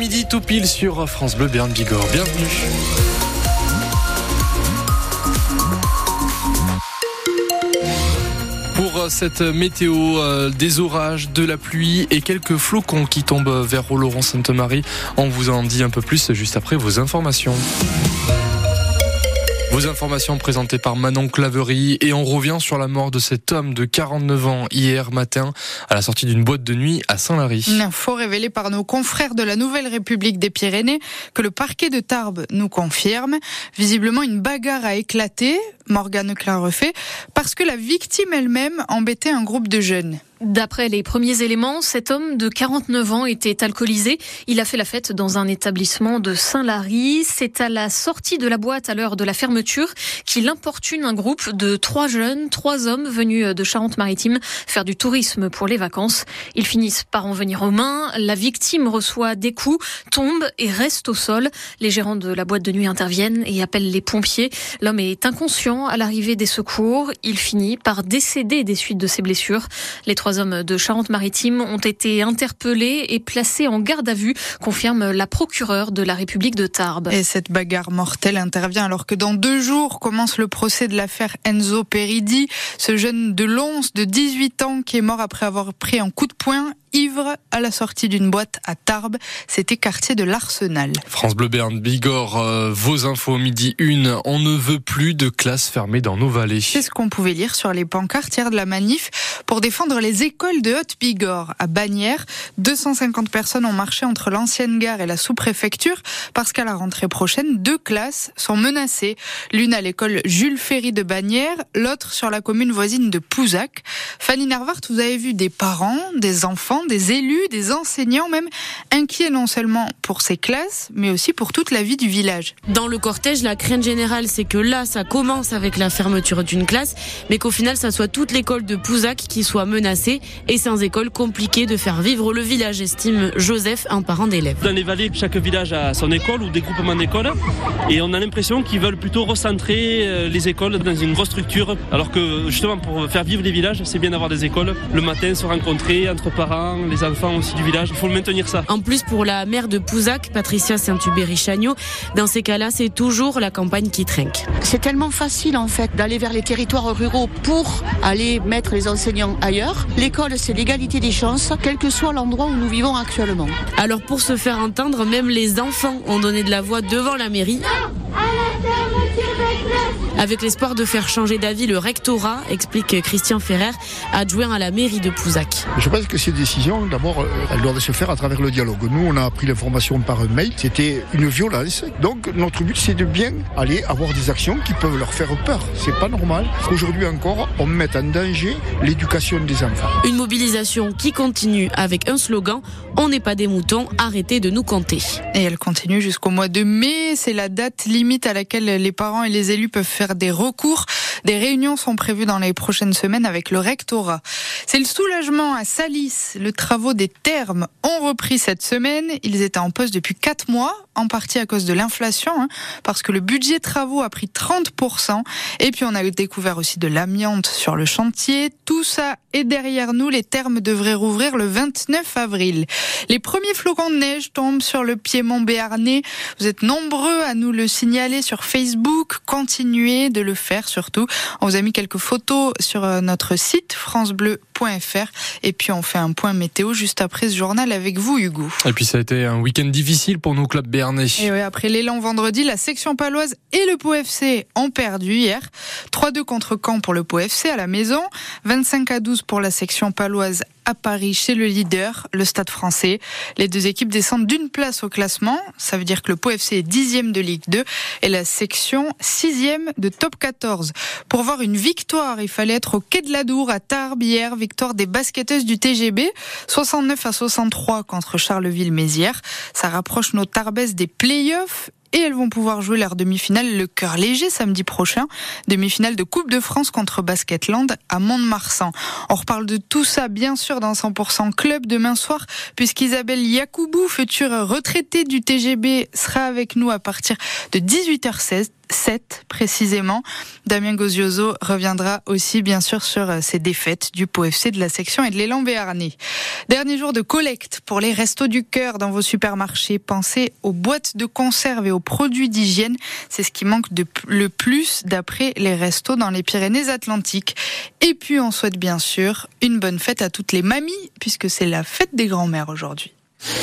midi tout pile sur France Bleu Berne Bigorre. Bienvenue. Pour euh, cette météo, euh, des orages, de la pluie et quelques flocons qui tombent vers Oloron-Sainte-Marie. On vous en dit un peu plus juste après vos informations. Vos informations présentées par Manon Claverie et on revient sur la mort de cet homme de 49 ans hier matin à la sortie d'une boîte de nuit à Saint-Lary. Une info révélée par nos confrères de la Nouvelle République des Pyrénées que le parquet de Tarbes nous confirme. Visiblement, une bagarre a éclaté, Morgane Clarefait, parce que la victime elle-même embêtait un groupe de jeunes. D'après les premiers éléments, cet homme de 49 ans était alcoolisé. Il a fait la fête dans un établissement de Saint-Lary. C'est à la sortie de la boîte à l'heure de la fermeture qu'il importune un groupe de trois jeunes, trois hommes venus de Charente-Maritime faire du tourisme pour les vacances. Ils finissent par en venir aux mains. La victime reçoit des coups, tombe et reste au sol. Les gérants de la boîte de nuit interviennent et appellent les pompiers. L'homme est inconscient à l'arrivée des secours. Il finit par décéder des suites de ses blessures. Les trois hommes de Charente-Maritime ont été interpellés et placés en garde à vue, confirme la procureure de la République de Tarbes. Et cette bagarre mortelle intervient alors que dans deux jours commence le procès de l'affaire Enzo Peridi, ce jeune de Lons de 18 ans qui est mort après avoir pris un coup de poing ivre à la sortie d'une boîte à Tarbes. C'était quartier de l'Arsenal. France Bleu Berne, Bigorre, euh, vos infos midi une. On ne veut plus de classes fermées dans nos vallées. C'est ce qu'on pouvait lire sur les pancartes hier de la manif pour défendre les écoles de Haute-Bigorre. À Bagnères, 250 personnes ont marché entre l'ancienne gare et la sous-préfecture parce qu'à la rentrée prochaine, deux classes sont menacées. L'une à l'école Jules Ferry de Bagnères, l'autre sur la commune voisine de Pouzac. Fanny Narvart, vous avez vu des parents, des enfants, des élus, des enseignants même inquiets non seulement pour ces classes, mais aussi pour toute la vie du village. Dans le cortège, la crainte générale, c'est que là, ça commence avec la fermeture d'une classe, mais qu'au final, ça soit toute l'école de Pouzac qui soit menacée et sans école compliqué de faire vivre le village, estime Joseph, un parent d'élève. Dans les vallées, chaque village a son école ou des groupements d'écoles et on a l'impression qu'ils veulent plutôt recentrer euh, les écoles dans une grosse structure alors que justement pour faire vivre les villages, c'est bien d'avoir des écoles. Le matin, se rencontrer entre parents, les enfants aussi du village, il faut le maintenir ça. En plus, pour la maire de Pouzac, Patricia Saint-Hubert-Chagnot, dans ces cas-là, c'est toujours la campagne qui trinque. C'est tellement facile d'aller vers les territoires ruraux pour aller mettre les enseignants ailleurs. L'école, c'est l'égalité des chances, quel que soit l'endroit où nous vivons actuellement. Alors pour se faire entendre, même les enfants ont donné de la voix devant la mairie. Avec l'espoir de faire changer d'avis le rectorat, explique Christian Ferrer, adjoint à la mairie de Pouzac. Je pense que ces décisions, d'abord, euh, elles doivent se faire à travers le dialogue. Nous, on a appris l'information par mail. C'était une violence. Donc, notre but, c'est de bien aller avoir des actions qui peuvent leur faire peur. C'est pas normal qu'aujourd'hui encore, on mette en danger l'éducation des enfants. Une mobilisation qui continue avec un slogan On n'est pas des moutons, arrêtez de nous compter. Et elle continue jusqu'au mois de mai. C'est la date limite à laquelle les parents et les élus peuvent faire des recours. Des réunions sont prévues dans les prochaines semaines avec le rectorat. C'est le soulagement à Salis. Les travaux des termes ont repris cette semaine. Ils étaient en pause depuis quatre mois, en partie à cause de l'inflation, hein, parce que le budget travaux a pris 30%. Et puis on a découvert aussi de l'amiante sur le chantier. Tout ça est derrière nous. Les termes devraient rouvrir le 29 avril. Les premiers flocons de neige tombent sur le piémont béarnais. Vous êtes nombreux à nous le signaler sur Facebook. Continuez de le faire surtout. On vous a mis quelques photos sur euh, notre site francebleu.fr et puis on fait un point météo juste après ce journal avec vous Hugo. Et puis ça a été un week-end difficile pour nos clubs béarnais. Et oui, après l'élan vendredi, la section paloise et le Pau FC ont perdu hier. 3-2 contre Caen pour le Pau FC à la maison, 25 à 12 pour la section paloise à Paris chez le leader, le Stade français. Les deux équipes descendent d'une place au classement. Ça veut dire que le Pau FC est dixième de Ligue 2 et la section sixième de Top 14. Pour voir une victoire, il fallait être au Quai de la Dour à Tarbes hier. Victoire des basketteuses du TGB. 69 à 63 contre Charleville-Mézières. Ça rapproche nos Tarbes des playoffs et elles vont pouvoir jouer leur demi-finale le cœur léger samedi prochain, demi-finale de Coupe de France contre Basketland à Mont-de-Marsan. On reparle de tout ça bien sûr dans 100% Club demain soir puisqu'Isabelle Yacoubou, future retraitée du TGB, sera avec nous à partir de 18h16 7 précisément. Damien Gozioso reviendra aussi bien sûr sur ces défaites du POFC de la section et de l'élan Béarnais. Dernier jour de collecte pour les restos du cœur dans vos supermarchés. Pensez aux boîtes de conserve et aux produits d'hygiène. C'est ce qui manque le plus d'après les restos dans les Pyrénées-Atlantiques. Et puis on souhaite bien sûr une bonne fête à toutes les mamies puisque c'est la fête des grands-mères aujourd'hui.